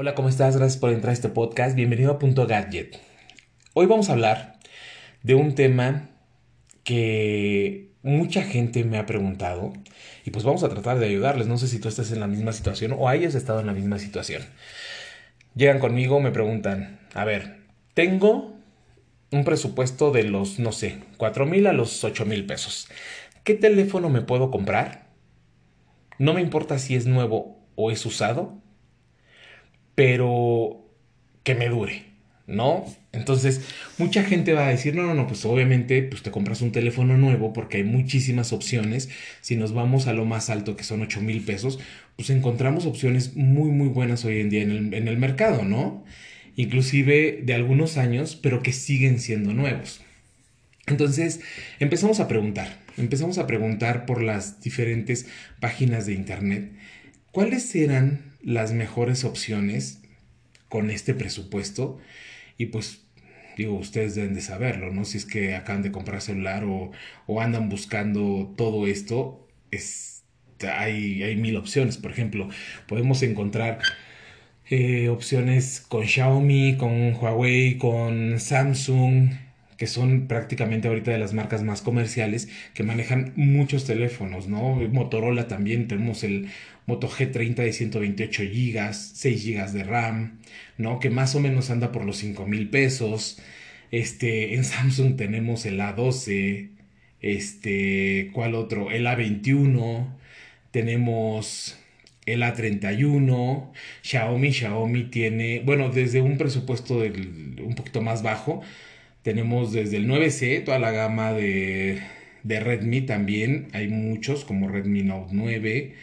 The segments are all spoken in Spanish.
Hola, ¿cómo estás? Gracias por entrar a este podcast. Bienvenido a Punto Gadget. Hoy vamos a hablar de un tema que mucha gente me ha preguntado y pues vamos a tratar de ayudarles. No sé si tú estás en la misma situación o hayas estado en la misma situación. Llegan conmigo, me preguntan, a ver, tengo un presupuesto de los, no sé, 4 mil a los 8 mil pesos. ¿Qué teléfono me puedo comprar? No me importa si es nuevo o es usado pero que me dure, ¿no? Entonces, mucha gente va a decir, no, no, no, pues obviamente, pues te compras un teléfono nuevo porque hay muchísimas opciones. Si nos vamos a lo más alto, que son 8 mil pesos, pues encontramos opciones muy, muy buenas hoy en día en el, en el mercado, ¿no? Inclusive de algunos años, pero que siguen siendo nuevos. Entonces, empezamos a preguntar, empezamos a preguntar por las diferentes páginas de internet, ¿cuáles eran las mejores opciones con este presupuesto y pues digo, ustedes deben de saberlo, ¿no? Si es que acaban de comprar celular o, o andan buscando todo esto, es, hay, hay, mil opciones. Por ejemplo, podemos encontrar eh, opciones con Xiaomi, con Huawei, con Samsung, que son prácticamente ahorita de las marcas más comerciales que manejan muchos teléfonos, ¿no? Motorola también, tenemos el Moto G30 de 128 GB, 6 GB de RAM, ¿no? Que más o menos anda por los 5 mil pesos. Este, en Samsung tenemos el A12, este, ¿cuál otro? El A21, tenemos el A31, Xiaomi, Xiaomi tiene, bueno, desde un presupuesto un poquito más bajo, tenemos desde el 9C, toda la gama de, de Redmi también, hay muchos como Redmi Note 9,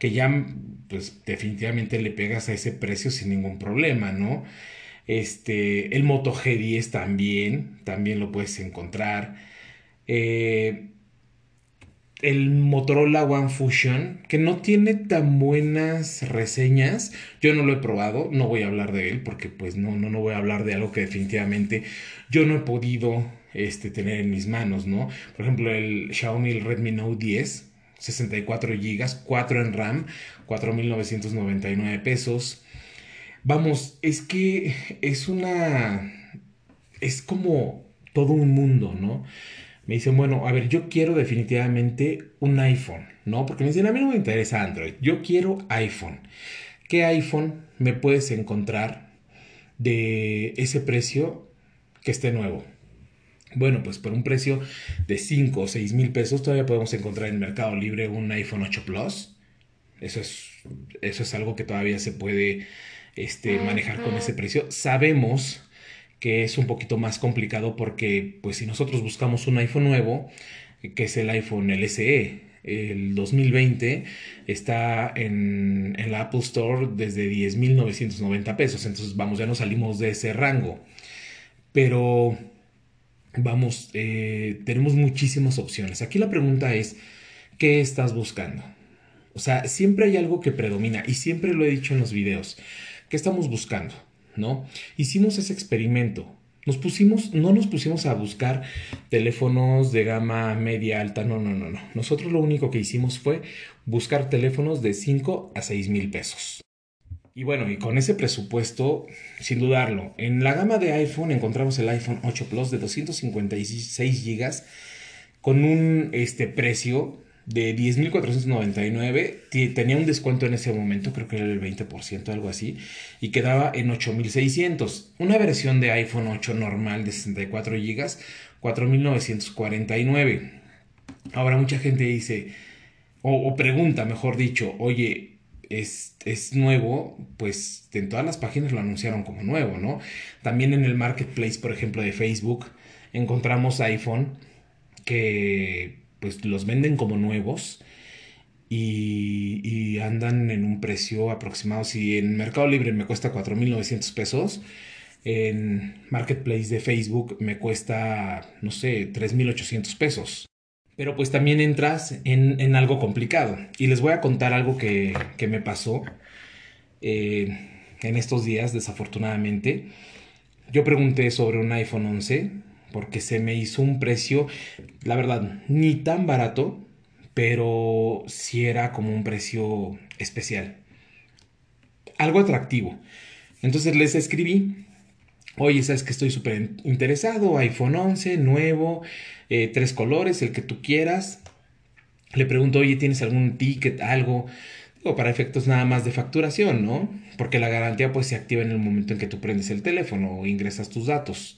que ya pues definitivamente le pegas a ese precio sin ningún problema, ¿no? Este, el Moto G10 también, también lo puedes encontrar. Eh, el Motorola One Fusion, que no tiene tan buenas reseñas. Yo no lo he probado, no voy a hablar de él porque pues no, no, no voy a hablar de algo que definitivamente yo no he podido este, tener en mis manos, ¿no? Por ejemplo, el Xiaomi Redmi Note 10 64 GB, 4 en RAM, 4.999 pesos. Vamos, es que es una... es como todo un mundo, ¿no? Me dicen, bueno, a ver, yo quiero definitivamente un iPhone, ¿no? Porque me dicen, a mí no me interesa Android, yo quiero iPhone. ¿Qué iPhone me puedes encontrar de ese precio que esté nuevo? Bueno, pues por un precio de 5 o 6 mil pesos todavía podemos encontrar en Mercado Libre un iPhone 8 Plus. Eso es, eso es algo que todavía se puede este, manejar con ese precio. Sabemos que es un poquito más complicado porque pues si nosotros buscamos un iPhone nuevo, que es el iPhone LSE, el 2020 está en, en la Apple Store desde 10.990 pesos. Entonces, vamos, ya no salimos de ese rango. Pero vamos, eh, tenemos muchísimas opciones. Aquí la pregunta es, ¿qué estás buscando? O sea, siempre hay algo que predomina y siempre lo he dicho en los videos. ¿Qué estamos buscando? ¿No? Hicimos ese experimento. Nos pusimos, no nos pusimos a buscar teléfonos de gama media alta, no, no, no, no. Nosotros lo único que hicimos fue buscar teléfonos de 5 a 6 mil pesos. Y bueno, y con ese presupuesto, sin dudarlo, en la gama de iPhone encontramos el iPhone 8 Plus de 256 GB con un este, precio de 10.499. Tenía un descuento en ese momento, creo que era el 20%, algo así, y quedaba en 8.600. Una versión de iPhone 8 normal de 64 GB, 4.949. Ahora mucha gente dice, o, o pregunta, mejor dicho, oye, es, es, nuevo, pues en todas las páginas lo anunciaron como nuevo, ¿no? También en el marketplace, por ejemplo, de Facebook, encontramos iPhone que pues los venden como nuevos y, y andan en un precio aproximado. Si en Mercado Libre me cuesta 4.900 pesos, en Marketplace de Facebook me cuesta, no sé, 3.800 pesos. Pero pues también entras en, en, algo complicado. Y les voy a contar algo que, que me pasó eh, en estos días, desafortunadamente. Yo pregunté sobre un iPhone 11 porque se me hizo un precio, la verdad, ni tan barato, pero sí era como un precio especial. Algo atractivo. Entonces les escribí, oye, sabes que estoy súper interesado, iPhone 11, nuevo, eh, tres colores, el que tú quieras. Le pregunto, oye, ¿tienes algún ticket, algo? o para efectos nada más de facturación, ¿no? Porque la garantía pues se activa en el momento en que tú prendes el teléfono o ingresas tus datos.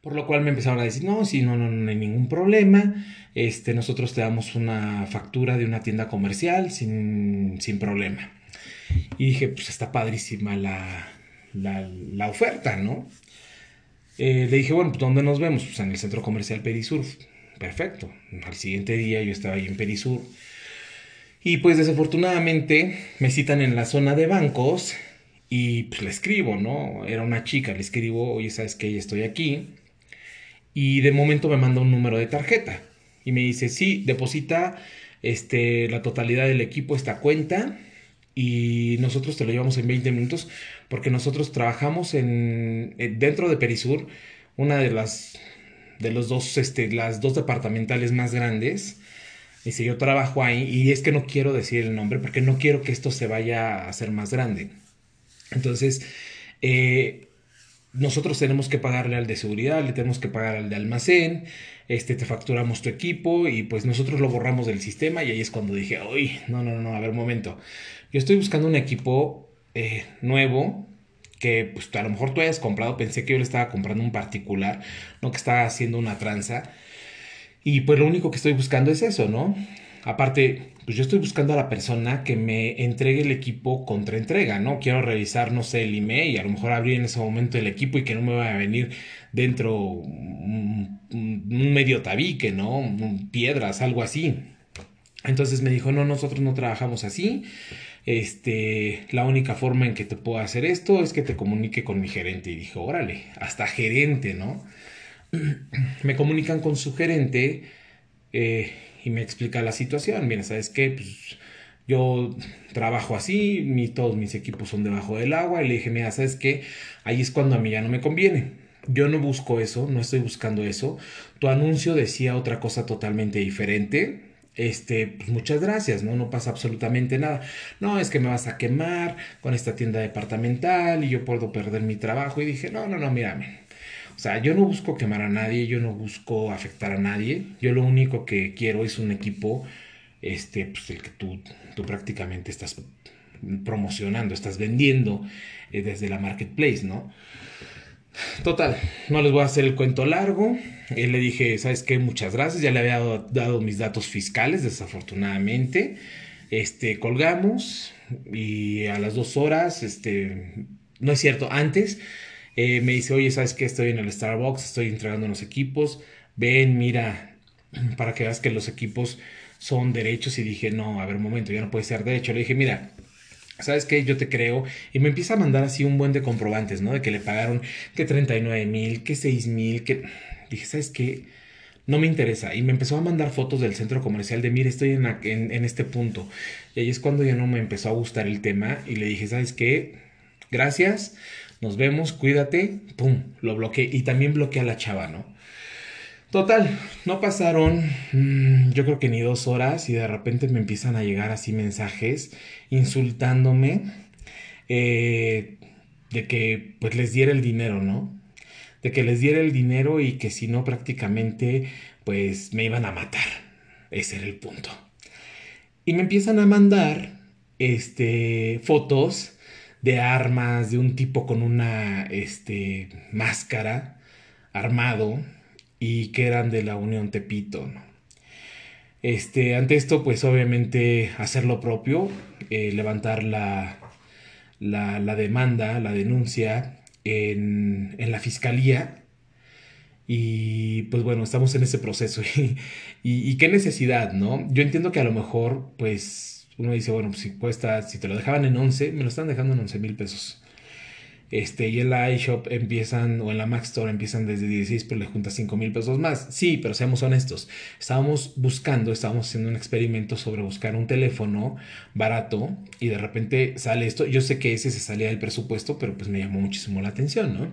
Por lo cual me empezaron a decir, no, sí, no, no, no hay ningún problema. Este, nosotros te damos una factura de una tienda comercial sin, sin problema. Y dije, pues está padrísima la, la, oferta, ¿no? Eh, le dije, bueno, pues ¿dónde nos vemos? Pues en el centro comercial Perisur. Perfecto. Al siguiente día yo estaba ahí en Perisur y pues desafortunadamente me citan en la zona de bancos y pues le escribo, ¿no? Era una chica, le escribo, oye, sabes que ya estoy aquí. Y de momento me manda un número de tarjeta y me dice, sí, deposita este, la totalidad del equipo esta cuenta y nosotros te lo llevamos en 20 minutos porque nosotros trabajamos en, eh, dentro de Perisur, una de las de los dos este, las dos departamentales más grandes Dice, yo trabajo ahí y es que no quiero decir el nombre porque no quiero que esto se vaya a hacer más grande. Entonces, eh, nosotros tenemos que pagarle al de seguridad, le tenemos que pagar al de almacén, este, te facturamos tu equipo y pues nosotros lo borramos del sistema y ahí es cuando dije, uy, no, no, no, a ver, momento. Yo estoy buscando un equipo eh, nuevo que pues a lo mejor tú hayas comprado, pensé que yo le estaba comprando un particular, no que estaba haciendo una tranza. Y pues lo único que estoy buscando es eso, ¿no? Aparte, pues yo estoy buscando a la persona que me entregue el equipo contra entrega, ¿no? Quiero revisar, no sé, el email y a lo mejor abrir en ese momento el equipo y que no me vaya a venir dentro un, medio tabique, ¿no? Piedras, algo así. Entonces me dijo, no, nosotros no trabajamos así. Este, la única forma en que te puedo hacer esto es que te comunique con mi gerente. Y dijo, órale, hasta gerente, ¿no? me comunican con su gerente eh, y me explica la situación. Mira, ¿sabes qué? Pues yo trabajo así, todos mis equipos son debajo del agua y le dije, mira, ¿sabes qué? Ahí es cuando a mí ya no me conviene. Yo no busco eso, no estoy buscando eso. Tu anuncio decía otra cosa totalmente diferente. Este, pues muchas gracias, ¿no? No pasa absolutamente nada. No, es que me vas a quemar con esta tienda departamental y yo puedo perder mi trabajo. Y dije, no, no, no, mírame. O sea, yo no busco quemar a nadie, yo no busco afectar a nadie. Yo lo único que quiero es un equipo, este, pues el que tú, tú prácticamente estás promocionando, estás vendiendo eh, desde la marketplace, ¿no? Total, no les voy a hacer el cuento largo. Él le dije, ¿sabes qué? Muchas gracias. Ya le había dado, mis datos fiscales, desafortunadamente. Este, colgamos y a las dos horas, este, no es cierto, antes eh, me dice, oye, ¿sabes qué? Estoy en el Starbucks, estoy entregando unos equipos, ven, mira, para que veas que los equipos son derechos y dije, no, a ver, un momento, ya no puede ser derecho. Le dije, mira, ¿sabes qué? Yo te creo. Y me empieza a mandar así un buen de comprobantes, ¿no? De que le pagaron que 39 mil, que 6 mil, que... Dije, ¿sabes qué? No me interesa. Y me empezó a mandar fotos del centro comercial de, mire, estoy en, en este punto. Y ahí es cuando ya no me empezó a gustar el tema y le dije, ¿sabes qué? Gracias nos vemos, cuídate, pum, lo bloqueé y también bloqueé a la chava, ¿no? Total, no pasaron mm, yo creo que ni dos horas y de repente me empiezan a llegar así mensajes insultándome eh, de que pues les diera el dinero, ¿no? De que les diera el dinero y que si no prácticamente pues me iban a matar. Ese era el punto. Y me empiezan a mandar este fotos de armas, de un tipo con una este, máscara armado y que eran de la Unión Tepito. Este, ante esto, pues obviamente hacer lo propio, eh, levantar la, la, la, demanda, la denuncia en, en, la fiscalía. Y pues bueno, estamos en ese proceso. y, y qué necesidad, ¿no? Yo entiendo que a lo mejor, pues uno dice, bueno, pues si cuesta, si te lo dejaban en 11, me lo están dejando en 11 mil pesos. Este, y en la iShop empiezan, o en la Mac Store empiezan desde 16, pero le juntas 5 mil pesos más. Sí, pero seamos honestos. Estábamos buscando, estábamos haciendo un experimento sobre buscar un teléfono barato y de repente sale esto. Yo sé que ese se salía del presupuesto, pero pues me llamó muchísimo la atención, ¿no?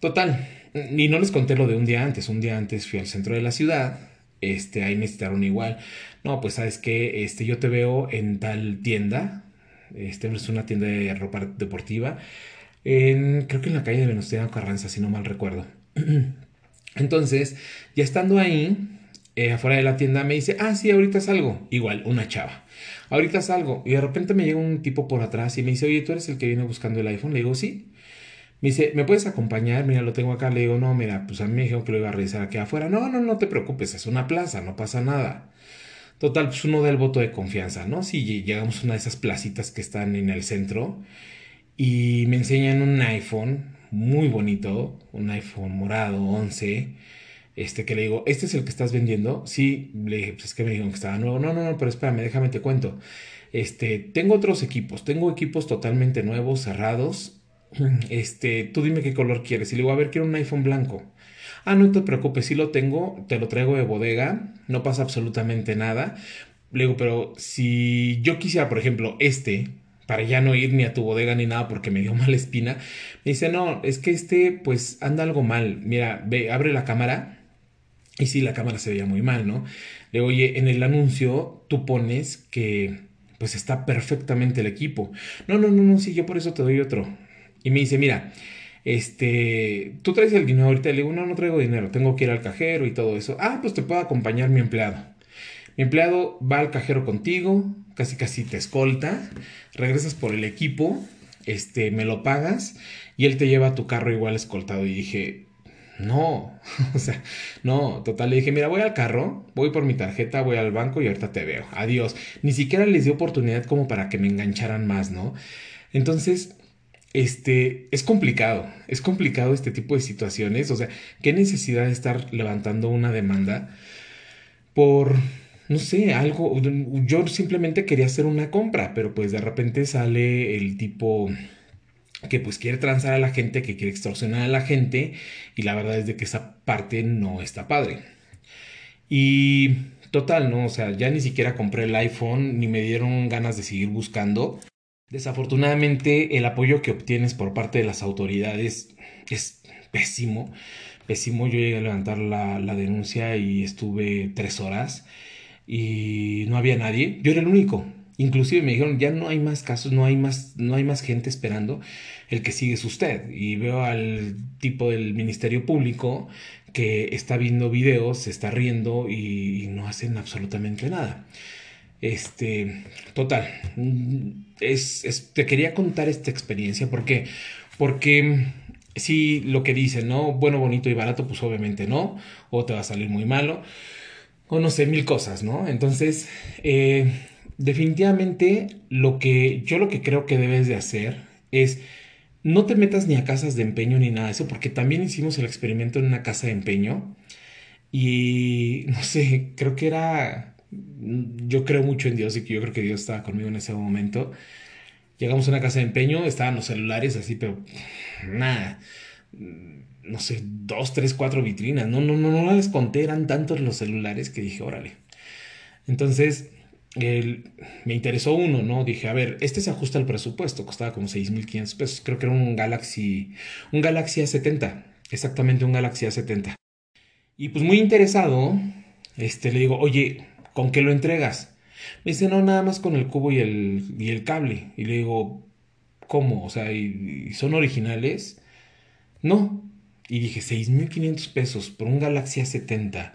Total. Y no les conté lo de un día antes. Un día antes fui al centro de la ciudad. Este, ahí necesitaron igual no, pues sabes que este, yo te veo en tal tienda, Este es una tienda de ropa deportiva. En, creo que en la calle de Venustiano Carranza, si no mal recuerdo. Entonces, ya estando ahí, eh, afuera de la tienda, me dice, ah, sí, ahorita salgo. Igual, una chava. Ahorita salgo. Y de repente me llega un tipo por atrás y me dice, oye, ¿tú eres el que viene buscando el iPhone? Le digo, sí. Me dice, ¿me puedes acompañar? Mira, lo tengo acá. Le digo, no, mira, pues a mí me dijeron que lo iba a revisar aquí afuera. No, no, no te preocupes, es una plaza, no pasa nada. Total, pues uno da el voto de confianza, ¿no? Si llegamos a una de esas placitas que están en el centro y me enseñan un iPhone muy bonito, un iPhone morado 11, este que le digo, ¿este es el que estás vendiendo? Sí, le dije, pues es que me dijeron que estaba nuevo. No, no, no, pero espérame, déjame te cuento. Este, tengo otros equipos, tengo equipos totalmente nuevos, cerrados. Este, tú dime qué color quieres. Y le digo, a ver, quiero un iPhone blanco. Ah, no te preocupes, si lo tengo, te lo traigo de bodega, no pasa absolutamente nada. Le digo, pero si yo quisiera, por ejemplo, este, para ya no ir ni a tu bodega ni nada porque me dio mala espina, me dice, no, es que este, pues anda algo mal. Mira, ve, abre la cámara. Y sí, la cámara se veía muy mal, ¿no? Le digo, oye, en el anuncio tú pones que pues está perfectamente el equipo. No, no, no, no, sí, yo por eso te doy otro. Y me dice, mira, este, tú traes el dinero ahorita, le digo, no, no traigo dinero, tengo que ir al cajero y todo eso. Ah, pues te puedo acompañar mi empleado. Mi empleado va al cajero contigo, casi casi te escolta, regresas por el equipo, este, me lo pagas y él te lleva a tu carro igual escoltado. Y dije, no, o sea, no, total, le dije, mira, voy al carro, voy por mi tarjeta, voy al banco y ahorita te veo, adiós. Ni siquiera les di oportunidad como para que me engancharan más, ¿no? Entonces, este, es complicado, es complicado este tipo de situaciones, o sea, qué necesidad de estar levantando una demanda por, no sé, algo, yo simplemente quería hacer una compra, pero pues de repente sale el tipo que pues quiere transar a la gente, que quiere extorsionar a la gente, y la verdad es de que esa parte no está padre. Y total, ¿no? O sea, ya ni siquiera compré el iPhone, ni me dieron ganas de seguir buscando. Desafortunadamente, el apoyo que obtienes por parte de las autoridades es pésimo. Pésimo. Yo llegué a levantar la, la denuncia y estuve tres horas y no había nadie. Yo era el único. Inclusive me dijeron, ya no hay más casos, no hay más, no hay más gente esperando, el que sigue es usted. Y veo al tipo del Ministerio Público que está viendo videos, se está riendo y, no hacen absolutamente nada. Este, total, es, te quería contar esta experiencia porque, porque si lo que dicen, ¿no? Bueno, bonito y barato, pues obviamente no, o te va a salir muy malo, o no sé, mil cosas, ¿no? Entonces, eh, definitivamente lo que yo lo que creo que debes de hacer es no te metas ni a casas de empeño ni nada de eso, porque también hicimos el experimento en una casa de empeño y no sé, creo que era, yo creo mucho en Dios y que yo creo que Dios estaba conmigo en ese momento. Llegamos a una casa de empeño, estaban los celulares así, pero nada, no sé, dos, tres, cuatro vitrinas, no, no, no, no las conté, eran tantos los celulares que dije, órale. Entonces, me interesó uno, ¿no? Dije, a ver, este se ajusta al presupuesto, costaba como 6.500 pesos, creo que era un Galaxy, un Galaxy A70, exactamente un Galaxy A70. Y pues muy interesado, este, le digo, oye, ¿con qué lo entregas? Me dice, no, nada más con el cubo y el, y el cable. Y le digo, ¿cómo? O sea, ¿y, son originales? No. Y dije, 6.500 pesos por un Galaxy A70,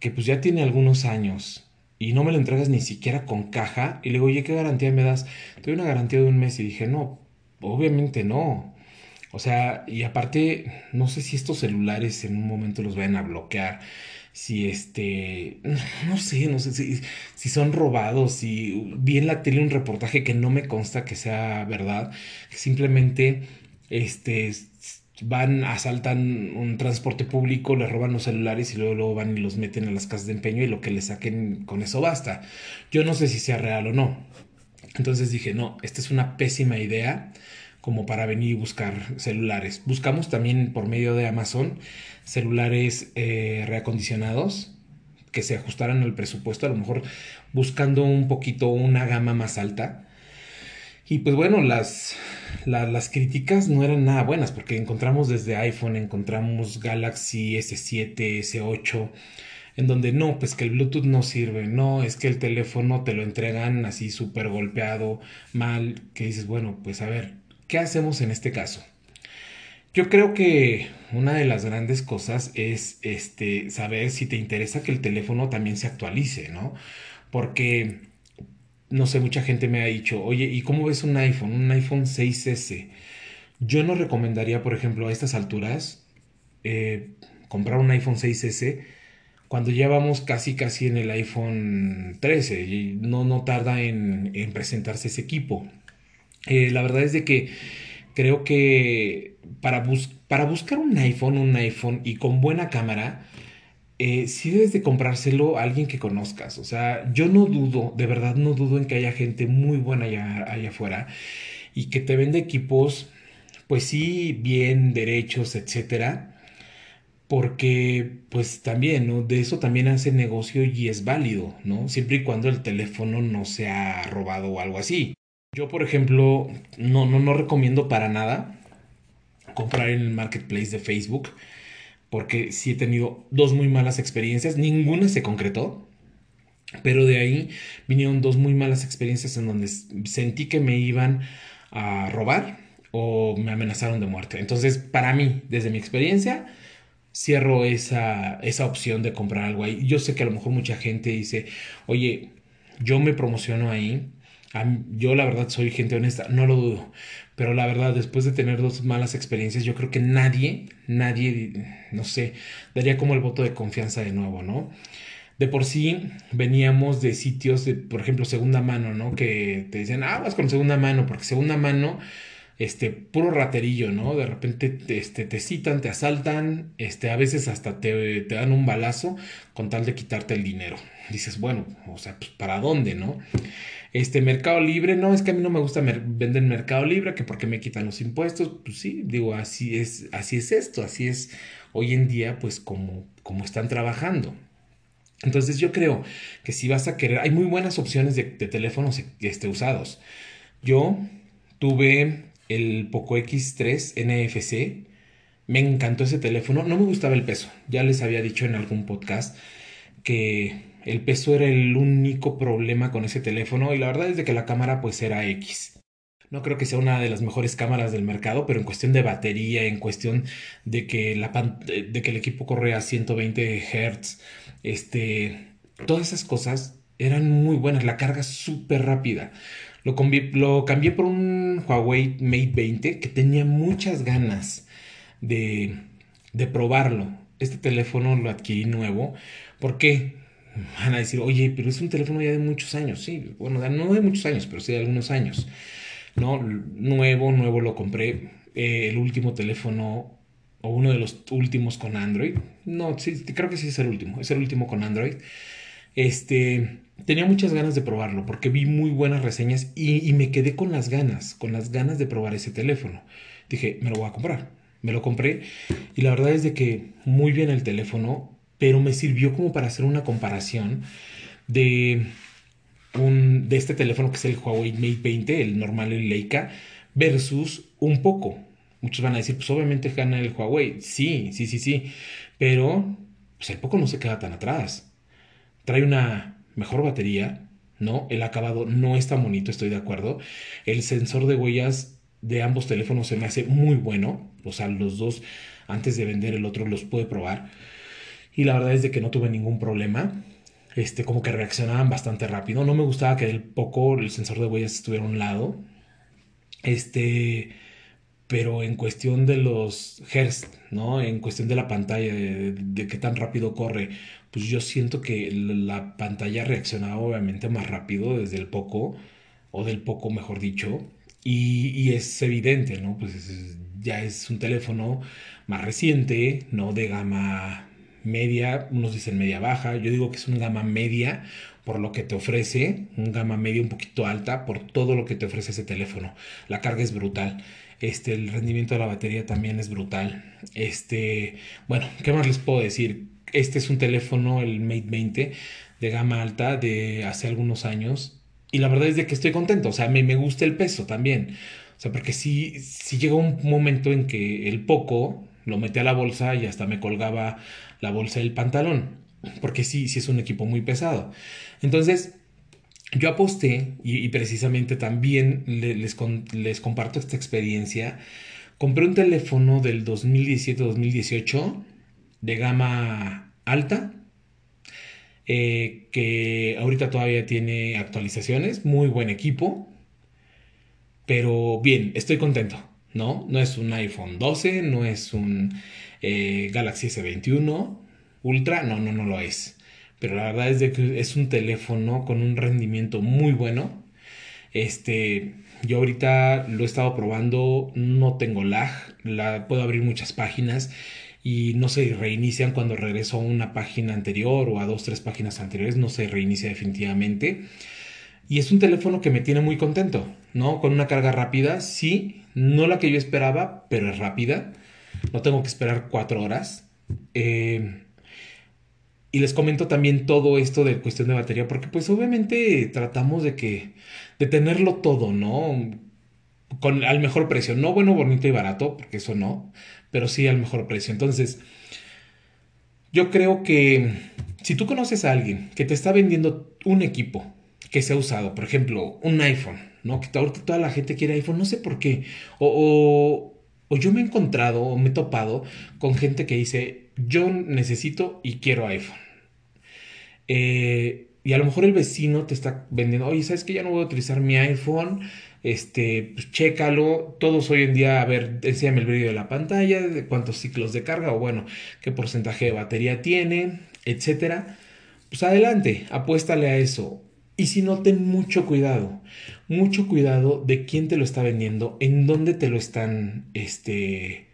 que pues ya tiene algunos años y no me lo entregas ni siquiera con caja. Y le digo, oye, ¿qué garantía me das? Te doy una garantía de un mes. Y dije, no, obviamente no. O sea, y aparte, no sé si estos celulares en un momento los vayan a bloquear. Si este, no sé, no sé si, si son robados, si vi en la tele un reportaje que no me consta que sea verdad, que simplemente este van, asaltan un transporte público, le roban los celulares y luego, van y los meten a las casas de empeño y lo que le saquen con eso basta. Yo no sé si sea real o no. Entonces dije, no, esta es una pésima idea como para venir y buscar celulares. Buscamos también por medio de Amazon celulares eh, reacondicionados que se ajustaran al presupuesto, a lo mejor buscando un poquito una gama más alta y pues bueno, las, las críticas no eran nada buenas porque encontramos desde iPhone, encontramos Galaxy S7, S8, en donde no, pues que el Bluetooth no sirve, no, es que el teléfono te lo entregan así súper golpeado, mal, que dices, bueno, pues a ver, ¿qué hacemos en este caso? Yo creo que una de las grandes cosas es este saber si te interesa que el teléfono también se actualice, ¿no? Porque no sé, mucha gente me ha dicho, "Oye, ¿y cómo ves un iPhone? Un iPhone 6S." Yo no recomendaría, por ejemplo, a estas alturas eh, comprar un iPhone 6S cuando ya vamos casi casi en el iPhone 13 y no, no tarda en, presentarse ese equipo. Eh, la verdad es de que creo que para, para buscar un iPhone, un iPhone y con buena cámara, eh, sí debes de comprárselo a alguien que conozcas. O sea, yo no dudo, de verdad no dudo en que haya gente muy buena allá, allá afuera y que te vende equipos, pues sí, bien, derechos, etcétera porque pues también, ¿no? De eso también hace negocio y es válido, ¿no? Siempre y cuando el teléfono no sea robado o algo así. Yo, por ejemplo, no, no, no recomiendo para nada comprar en el marketplace de Facebook, porque sí he tenido dos muy malas experiencias, ninguna se concretó, pero de ahí vinieron dos muy malas experiencias en donde sentí que me iban a robar o me amenazaron de muerte. Entonces, para mí, desde mi experiencia, cierro esa, esa opción de comprar algo ahí. Yo sé que a lo mejor mucha gente dice, oye, yo me promociono ahí. Yo la verdad soy gente honesta, no lo dudo. Pero la verdad, después de tener dos malas experiencias, yo creo que nadie, nadie, no sé, daría como el voto de confianza de nuevo, ¿no? De por sí veníamos de sitios de, por ejemplo, segunda mano, ¿no? Que te dicen, ah, vas con segunda mano, porque segunda mano este, puro raterillo, ¿no? De repente te, este, te citan, te asaltan, este, a veces hasta te, te, dan un balazo con tal de quitarte el dinero. Dices, bueno, o sea, pues ¿para dónde, no? Este, Mercado Libre, no, es que a mí no me gusta vender en Mercado Libre, que porque me quitan los impuestos, pues sí, digo, así es, así es esto, así es hoy en día, pues como, como están trabajando. Entonces yo creo que si vas a querer, hay muy buenas opciones de, de teléfonos este, usados. Yo tuve el Poco X3 NFC. Me encantó ese teléfono. No me gustaba el peso. Ya les había dicho en algún podcast que el peso era el único problema con ese teléfono y la verdad es que la cámara pues era X. No creo que sea una de las mejores cámaras del mercado, pero en cuestión de batería, en cuestión de que, la de que el equipo corre a 120 Hz, este, todas esas cosas eran muy buenas. La carga súper rápida. Lo, lo cambié por un Huawei Mate 20 que tenía muchas ganas de, de probarlo. Este teléfono lo adquirí nuevo. ¿Por qué? Van a decir, oye, pero es un teléfono ya de muchos años. Sí, bueno, no de muchos años, pero sí de algunos años. ¿No? Nuevo, nuevo lo compré. Eh, el último teléfono o uno de los últimos con Android. No, sí, creo que sí es el último. Es el último con Android. Este, tenía muchas ganas de probarlo porque vi muy buenas reseñas y, me quedé con las ganas, con las ganas de probar ese teléfono. Dije, me lo voy a comprar. Me lo compré y la verdad es de que muy bien el teléfono, pero me sirvió como para hacer una comparación de, un, de este teléfono que es el Huawei Mate 20, el normal, el Leica, versus un poco. Muchos van a decir, pues obviamente gana el Huawei. Sí, sí, sí, sí. Pero pues el poco no se queda tan atrás. Trae una mejor batería, ¿no? El acabado no está bonito, estoy de acuerdo. El sensor de huellas de ambos teléfonos se me hace muy bueno. O sea, los dos, antes de vender el otro, los pude probar. Y la verdad es de que no tuve ningún problema. Este, como que reaccionaban bastante rápido. No me gustaba que el poco el sensor de huellas estuviera a un lado. Este, pero en cuestión de los hertz, ¿no? En cuestión de la pantalla, de, de, qué tan rápido corre, pues yo siento que la pantalla reaccionaba obviamente más rápido desde el poco, o del poco mejor dicho, y, es evidente, ¿no? Pues ya es un teléfono más reciente, ¿no? De gama media, unos dicen media baja, yo digo que es una gama media por lo que te ofrece, un gama media un poquito alta por todo lo que te ofrece ese teléfono. La carga es brutal. Este, el rendimiento de la batería también es brutal. Este, bueno, ¿qué más les puedo decir? Este es un teléfono, el Mate 20, de gama alta de hace algunos años. Y la verdad es de que estoy contento. O sea, me, me gusta el peso también. O sea, porque si si llegó un momento en que el poco lo metí a la bolsa y hasta me colgaba la bolsa del pantalón. porque sí, sí es un equipo muy pesado. Entonces, yo aposté y, precisamente también les, les, comparto esta experiencia. Compré un teléfono del 2017-2018 de gama alta, eh, que ahorita todavía tiene actualizaciones, muy buen equipo, pero bien, estoy contento, ¿no? No es un iPhone 12, no es un eh, Galaxy S21 Ultra, no, no, no lo es pero la verdad es de que es un teléfono con un rendimiento muy bueno. Este, yo ahorita lo he estado probando, no tengo lag, la, puedo abrir muchas páginas y no se reinician cuando regreso a una página anterior o a dos, tres páginas anteriores, no se reinicia definitivamente. Y es un teléfono que me tiene muy contento, ¿no? Con una carga rápida, sí, no la que yo esperaba, pero es rápida. No tengo que esperar cuatro horas. Eh, y les comento también todo esto de cuestión de batería, porque pues obviamente tratamos de que, de tenerlo todo, ¿no? Con, al mejor precio, no bueno, bonito y barato, porque eso no, pero sí al mejor precio. Entonces, yo creo que si tú conoces a alguien que te está vendiendo un equipo que se ha usado, por ejemplo, un iPhone, ¿no? Que ahorita toda la gente quiere iPhone, no sé por qué. O, o, yo me he encontrado o me he topado con gente que dice, yo necesito y quiero iPhone. Eh, y a lo mejor el vecino te está vendiendo, oye, ¿sabes que ya no voy a utilizar mi iPhone? Este, pues chécalo. Todos hoy en día, a ver, enséñame el brillo de la pantalla, de cuántos ciclos de carga o bueno, qué porcentaje de batería tiene, etcétera. Pues adelante, apuéstale a eso. Y si no, ten mucho cuidado, mucho cuidado de quién te lo está vendiendo, en dónde te lo están, este,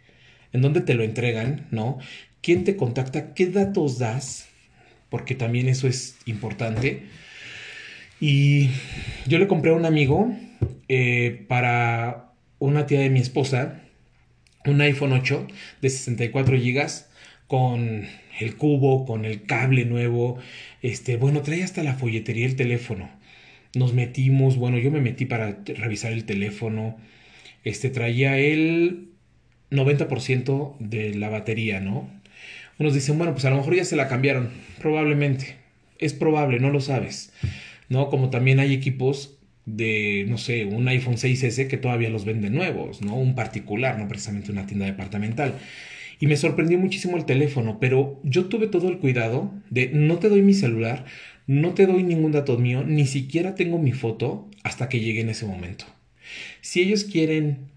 en dónde te lo entregan, ¿no? ¿Quién te contacta? ¿Qué datos das? porque también eso es importante. Y yo le compré a un amigo eh, para una tía de mi esposa un iPhone 8 de 64 GB con el cubo, con el cable nuevo. Este, bueno, trae hasta la folletería el teléfono. Nos metimos, bueno, yo me metí para revisar el teléfono. Este traía el 90% de la batería, ¿no? Unos dicen, bueno, pues a lo mejor ya se la cambiaron. Probablemente. Es probable, no lo sabes. ¿No? Como también hay equipos de, no sé, un iPhone 6S que todavía los venden nuevos, ¿no? Un particular, no precisamente una tienda departamental. Y me sorprendió muchísimo el teléfono, pero yo tuve todo el cuidado de no te doy mi celular, no te doy ningún dato mío, ni siquiera tengo mi foto hasta que llegue en ese momento. Si ellos quieren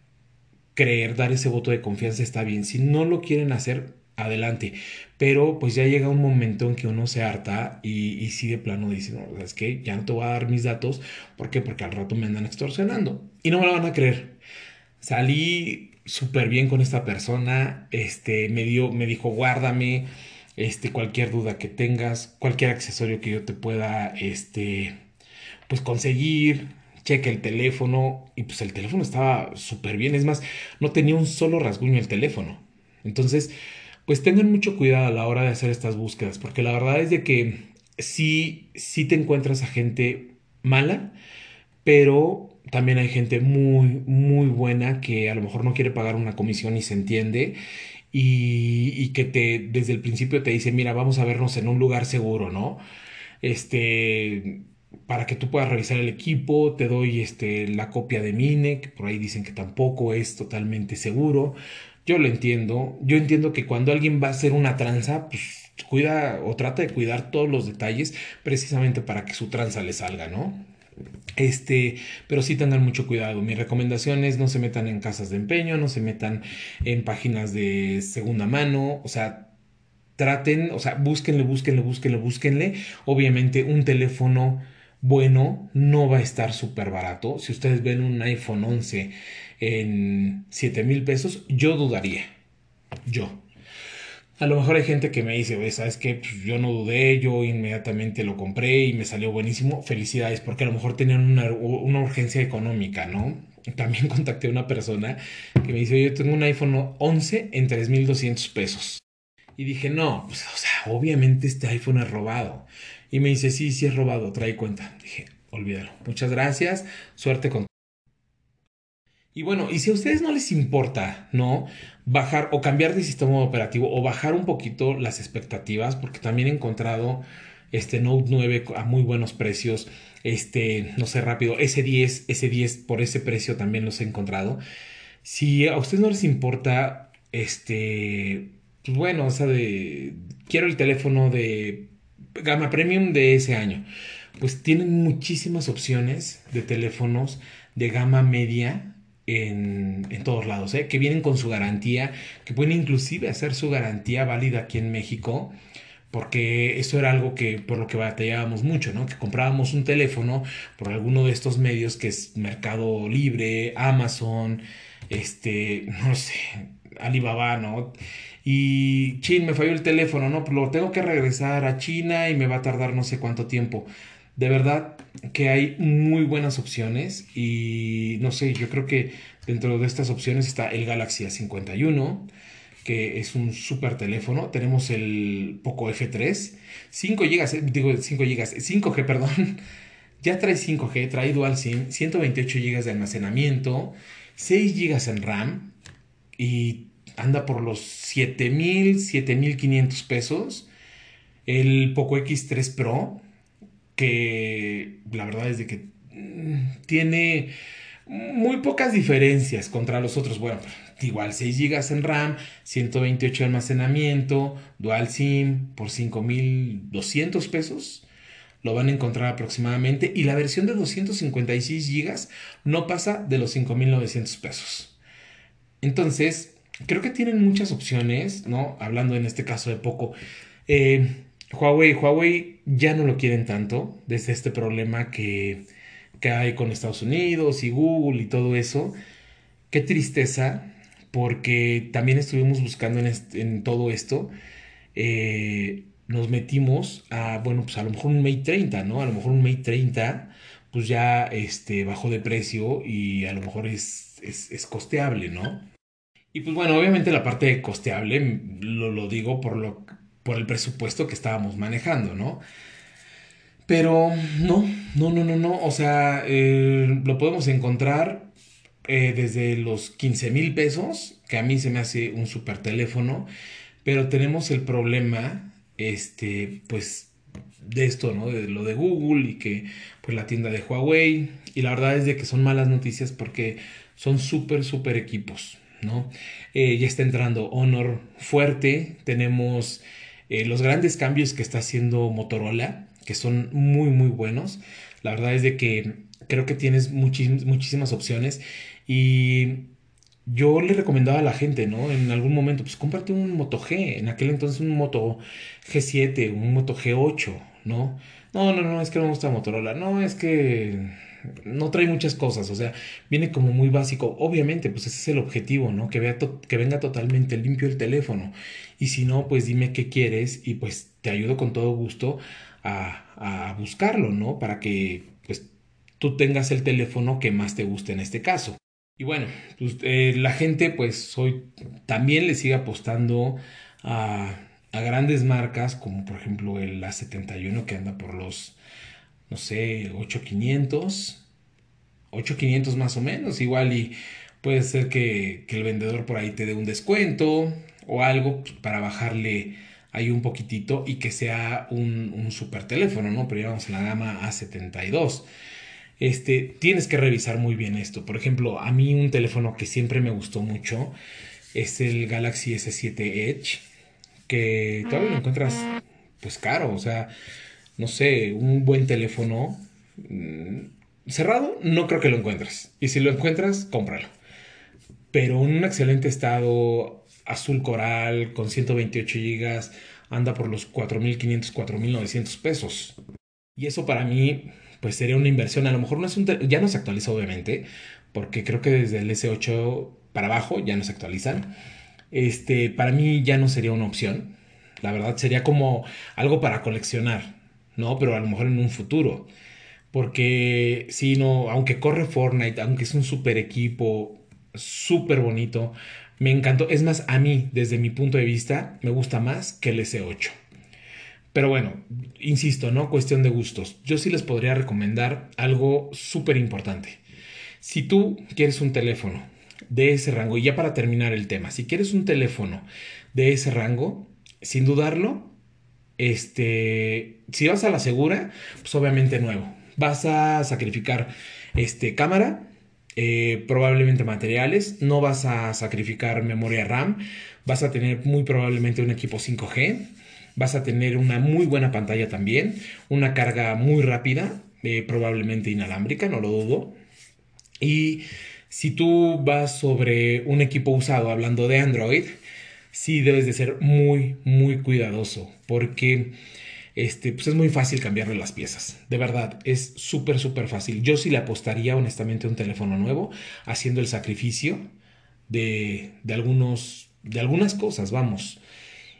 creer, dar ese voto de confianza, está bien. Si no lo quieren hacer, adelante. Pero pues ya llega un momento en que uno se harta y, y sí de plano dice, no, es que ya no te voy a dar mis datos. ¿Por qué? Porque al rato me andan extorsionando. Y no me lo van a creer. Salí súper bien con esta persona. Este, me dio, me dijo, guárdame. Este, cualquier duda que tengas, cualquier accesorio que yo te pueda, este, pues conseguir, cheque el teléfono y pues el teléfono estaba súper bien, es más, no tenía un solo rasguño el teléfono. Entonces, pues tengan mucho cuidado a la hora de hacer estas búsquedas, porque la verdad es de que sí, sí te encuentras a gente mala, pero también hay gente muy, muy buena que a lo mejor no quiere pagar una comisión y se entiende. Y, y que te desde el principio te dice, mira, vamos a vernos en un lugar seguro, ¿no? Este, para que tú puedas revisar el equipo, te doy este, la copia de Mine, que por ahí dicen que tampoco es totalmente seguro. Yo lo entiendo. Yo entiendo que cuando alguien va a hacer una tranza, pues cuida o trata de cuidar todos los detalles precisamente para que su tranza le salga, ¿no? Este, pero sí tengan mucho cuidado. Mi recomendación es no se metan en casas de empeño, no se metan en páginas de segunda mano, o sea, traten, o sea, búsquenle, búsquenle, búsquenle, búsquenle. Obviamente un teléfono bueno no va a estar súper barato. Si ustedes ven un iPhone 11 en 7 mil pesos, yo dudaría. Yo. A lo mejor hay gente que me dice, ¿sabes qué? Pues yo no dudé, yo inmediatamente lo compré y me salió buenísimo. Felicidades, porque a lo mejor tenían una, una urgencia económica, ¿no? También contacté a una persona que me dice, yo tengo un iPhone 11 en 3.200 pesos. Y dije, no, pues, o sea, obviamente este iPhone es robado. Y me dice, sí, sí es robado, trae cuenta. Dije, olvídalo. Muchas gracias, suerte con Y bueno, y si a ustedes no les importa, ¿no? Bajar o cambiar de sistema operativo o bajar un poquito las expectativas, porque también he encontrado este Note 9 a muy buenos precios, este, no sé, rápido, S10, S10 por ese precio también los he encontrado. Si a ustedes no les importa, este, pues bueno, o sea, de, quiero el teléfono de gama premium de ese año, pues tienen muchísimas opciones de teléfonos de gama media en, en, todos lados, ¿eh? que vienen con su garantía, que pueden inclusive hacer su garantía válida aquí en México porque eso era algo que por lo que batallábamos mucho, ¿no? Que comprábamos un teléfono por alguno de estos medios que es Mercado Libre, Amazon, este, no sé, Alibaba, ¿no? Y, chin, me falló el teléfono, ¿no? Lo tengo que regresar a China y me va a tardar no sé cuánto tiempo. De verdad que hay muy buenas opciones y no sé, yo creo que dentro de estas opciones está el Galaxy A51 que es un super teléfono. Tenemos el Poco F3, 5 GB, digo 5 GB, 5G, perdón. Ya trae 5G, trae Dual SIM, 128 GB de almacenamiento, 6 GB en RAM y anda por los 7000, 7500 pesos. El Poco X3 Pro, que la verdad es de que mm, tiene muy pocas diferencias contra los otros. Bueno, igual 6 GB en RAM, 128 de almacenamiento, dual SIM por 5200 pesos. Lo van a encontrar aproximadamente. Y la versión de 256 GB no pasa de los 5900 pesos. Entonces, creo que tienen muchas opciones, ¿no? Hablando en este caso de poco. Eh, Huawei, Huawei ya no lo quieren tanto desde este problema que, que hay con Estados Unidos y Google y todo eso. Qué tristeza porque también estuvimos buscando en, todo esto, eh, nos metimos a, bueno, pues a lo mejor un Mate 30, ¿no? A lo mejor un Mate 30, pues ya este, bajó de precio y a lo mejor es, es, costeable, ¿no? Y pues bueno, obviamente la parte costeable lo, lo digo por, lo, por el presupuesto que estábamos manejando, ¿no? Pero no, no, no, no, no. O sea, eh, lo podemos encontrar eh, desde los 15 mil pesos, que a mí se me hace un super teléfono, pero tenemos el problema, este, pues, de esto, ¿no? De lo de Google y que, pues, la tienda de Huawei. Y la verdad es de que son malas noticias porque son súper, súper equipos, ¿no? Eh, ya está entrando Honor fuerte, tenemos eh, los grandes cambios que está haciendo Motorola, que son muy, muy buenos. La verdad es de que creo que tienes muchísimas opciones y yo le recomendaba a la gente, ¿no? En algún momento, pues cómprate un Moto G, en aquel entonces un Moto G7, un Moto G8, ¿no? No, no, no, es que no me gusta Motorola, no, es que no trae muchas cosas, o sea, viene como muy básico. Obviamente, pues ese es el objetivo, ¿no? Que, vea que venga totalmente limpio el teléfono. Y si no, pues dime qué quieres y pues te ayudo con todo gusto a, a buscarlo, ¿no? Para que pues tú tengas el teléfono que más te guste en este caso. Y bueno, pues, eh, la gente pues hoy también le sigue apostando a, a, grandes marcas como por ejemplo el A71 que anda por los, no sé, 8500, 8500 más o menos, igual y puede ser que, que el vendedor por ahí te dé un descuento o algo para bajarle ahí un poquitito y que sea un, un super teléfono, ¿no? Pero ya vamos a la gama A72 este, tienes que revisar muy bien esto. Por ejemplo, a mí un teléfono que siempre me gustó mucho es el Galaxy S7 Edge, que todavía lo encuentras pues caro, o sea, no sé, un buen teléfono mm, cerrado, no creo que lo encuentres. Y si lo encuentras, cómpralo. Pero en un excelente estado, azul coral, con 128 GB, anda por los 4.500, 4.900 pesos. Y eso para mí pues sería una inversión. A lo mejor no es un ya no se actualiza obviamente, porque creo que desde el S8 para abajo ya no se actualizan. Este, para mí ya no sería una opción. La verdad sería como algo para coleccionar, ¿no? Pero a lo mejor en un futuro. Porque si no, aunque corre Fortnite, aunque es un super equipo, súper bonito, me encantó. Es más, a mí, desde mi punto de vista, me gusta más que el S8. Pero bueno, insisto, ¿no? Cuestión de gustos. Yo sí les podría recomendar algo súper importante. Si tú quieres un teléfono de ese rango, y ya para terminar el tema, si quieres un teléfono de ese rango, sin dudarlo, este, si vas a la segura, pues obviamente nuevo. Vas a sacrificar este, cámara, eh, probablemente materiales, no vas a sacrificar memoria RAM, vas a tener muy probablemente un equipo 5G, vas a tener una muy buena pantalla también, una carga muy rápida, eh, probablemente inalámbrica, no lo dudo. Y si tú vas sobre un equipo usado hablando de Android, sí debes de ser muy, muy cuidadoso, porque este, pues es muy fácil cambiarle las piezas. De verdad, es súper, súper fácil. Yo sí le apostaría honestamente a un teléfono nuevo, haciendo el sacrificio de, de, algunos, de algunas cosas, vamos.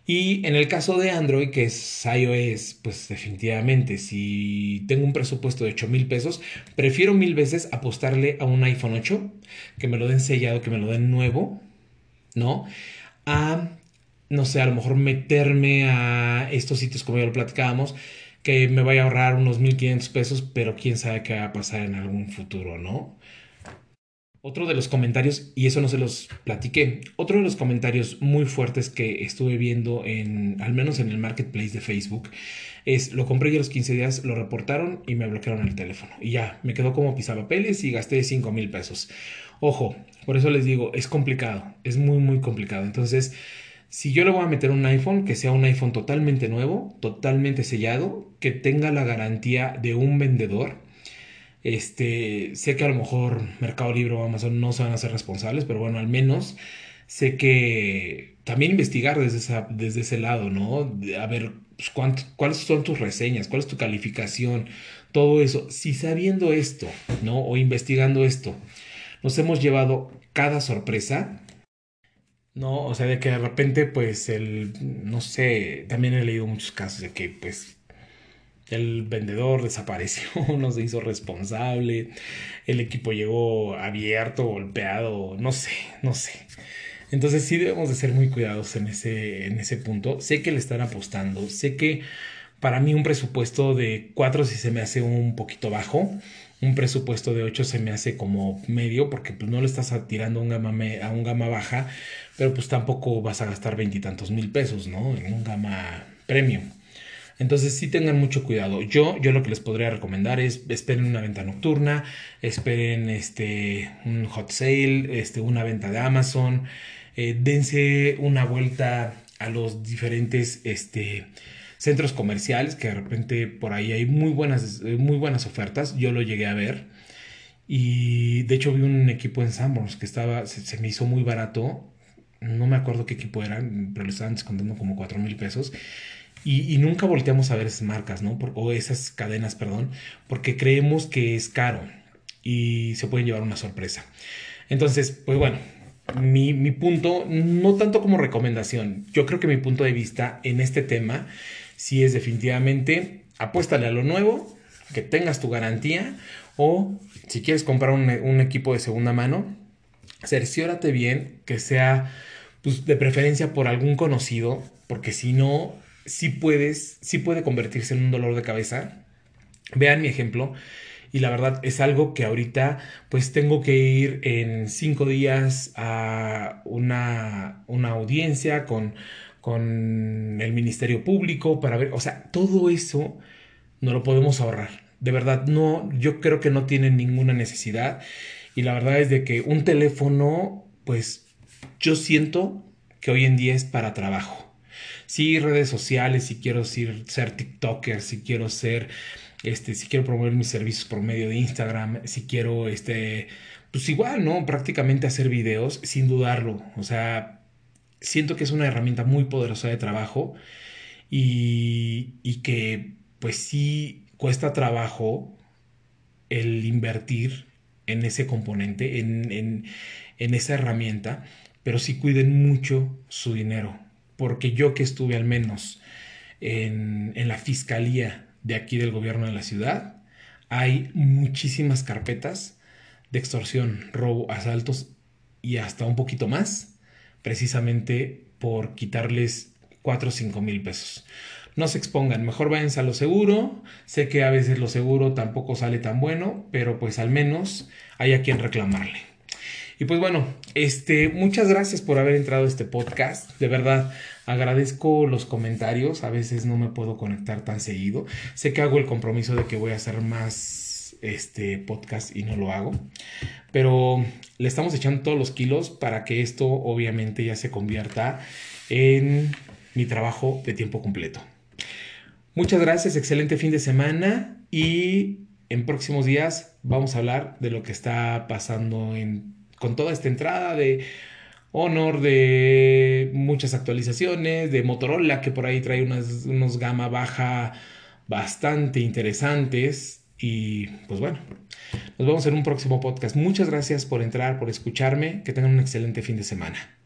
Y en el caso de Android, que es iOS, pues definitivamente, si tengo un presupuesto de 8 mil pesos, prefiero mil veces apostarle a un iPhone 8, que me lo den sellado, que me lo den nuevo, ¿no? A no sé, a lo mejor meterme a estos sitios como ya lo platicábamos, que me vaya a ahorrar unos 1500 pesos, pero quién sabe qué va a pasar en algún futuro, ¿no? Otro de los comentarios, y eso no se los platiqué, otro de los comentarios muy fuertes que estuve viendo en, al menos en el marketplace de Facebook, es lo compré ya los 15 días, lo reportaron y me bloquearon el teléfono. Y ya, me quedó como pisapapeles y gasté 5 mil pesos. Ojo, por eso les digo, es complicado, es muy, muy complicado. Entonces, si yo le voy a meter un iPhone, que sea un iPhone totalmente nuevo, totalmente sellado, que tenga la garantía de un vendedor. Este, sé que a lo mejor Mercado Libre o Amazon no se van a ser responsables, pero bueno, al menos sé que también investigar desde, desde ese lado, ¿no? A ver, pues, cuáles son tus reseñas, cuál es tu calificación, todo eso. Si sabiendo esto, ¿no? O investigando esto, nos hemos llevado cada sorpresa, no, o sea, de que de repente, pues, el, no sé, también he leído muchos casos de que, pues, el vendedor desapareció, no se hizo responsable, el equipo llegó abierto, golpeado, no sé, no sé. Entonces sí debemos de ser muy cuidadosos en ese, en ese punto. Sé que le están apostando, sé que para mí un presupuesto de 4 sí se me hace un poquito bajo, un presupuesto de 8 se me hace como medio porque pues no le estás tirando a un gama, a un gama baja, pero pues tampoco vas a gastar veintitantos mil pesos, ¿no? En un gama premium. Entonces sí tengan mucho cuidado. Yo, yo lo que les podría recomendar es esperen una venta nocturna, esperen este, un hot sale, este, una venta de Amazon, eh, dense una vuelta a los diferentes este, centros comerciales, que de repente por ahí hay muy buenas, muy buenas ofertas. Yo lo llegué a ver. Y de hecho vi un equipo en Sanborns que estaba, se, me hizo muy barato. No me acuerdo qué equipo era, pero le estaban descontando como 4 mil pesos. Y, nunca volteamos a ver esas marcas, ¿no? o esas cadenas, perdón, porque creemos que es caro y se pueden llevar una sorpresa. Entonces, pues bueno, mi, mi punto, no tanto como recomendación, yo creo que mi punto de vista en este tema si es definitivamente apuéstale a lo nuevo, que tengas tu garantía o si quieres comprar un, equipo de segunda mano, cerciórate bien que sea pues, de preferencia por algún conocido, porque si no, sí puedes, sí puede convertirse en un dolor de cabeza. Vean mi ejemplo. Y la verdad es algo que ahorita pues tengo que ir en cinco días a una, una audiencia con con el Ministerio Público para ver, o sea, todo eso no lo podemos ahorrar. De verdad, no, yo creo que no tienen ninguna necesidad. Y la verdad es de que un teléfono, pues yo siento que hoy en día es para trabajo. Sí, redes sociales, si quiero ser, ser TikToker, si quiero ser, este, si quiero promover mis servicios por medio de Instagram, si quiero, este, pues igual, ¿no? Prácticamente hacer videos, sin dudarlo. O sea, siento que es una herramienta muy poderosa de trabajo y, que pues sí cuesta trabajo el invertir en ese componente, en, esa herramienta, pero sí cuiden mucho su dinero, porque yo que estuve al menos en, en la fiscalía de aquí del gobierno de la ciudad, hay muchísimas carpetas de extorsión, robo, asaltos y hasta un poquito más precisamente por quitarles 4 o 5 mil pesos. no se expongan, mejor váyanse a lo seguro. Sé que a veces lo seguro tampoco sale tan bueno, pero pues al menos hay a quien reclamarle. Y pues bueno, este, muchas gracias por haber entrado a este podcast. De verdad, agradezco los comentarios. A veces no me puedo conectar tan seguido. Sé que hago el compromiso de que voy a hacer más este podcast y no lo hago. Pero le estamos echando todos los kilos para que esto obviamente ya se convierta en mi trabajo de tiempo completo. Muchas gracias, excelente fin de semana y en próximos días vamos a hablar de lo que está pasando en, con toda esta entrada de Honor, de muchas actualizaciones, de Motorola que por ahí trae unas, unos gama baja bastante interesantes y pues bueno, nos vemos en un próximo podcast. Muchas gracias por entrar, por escucharme, que tengan un excelente fin de semana.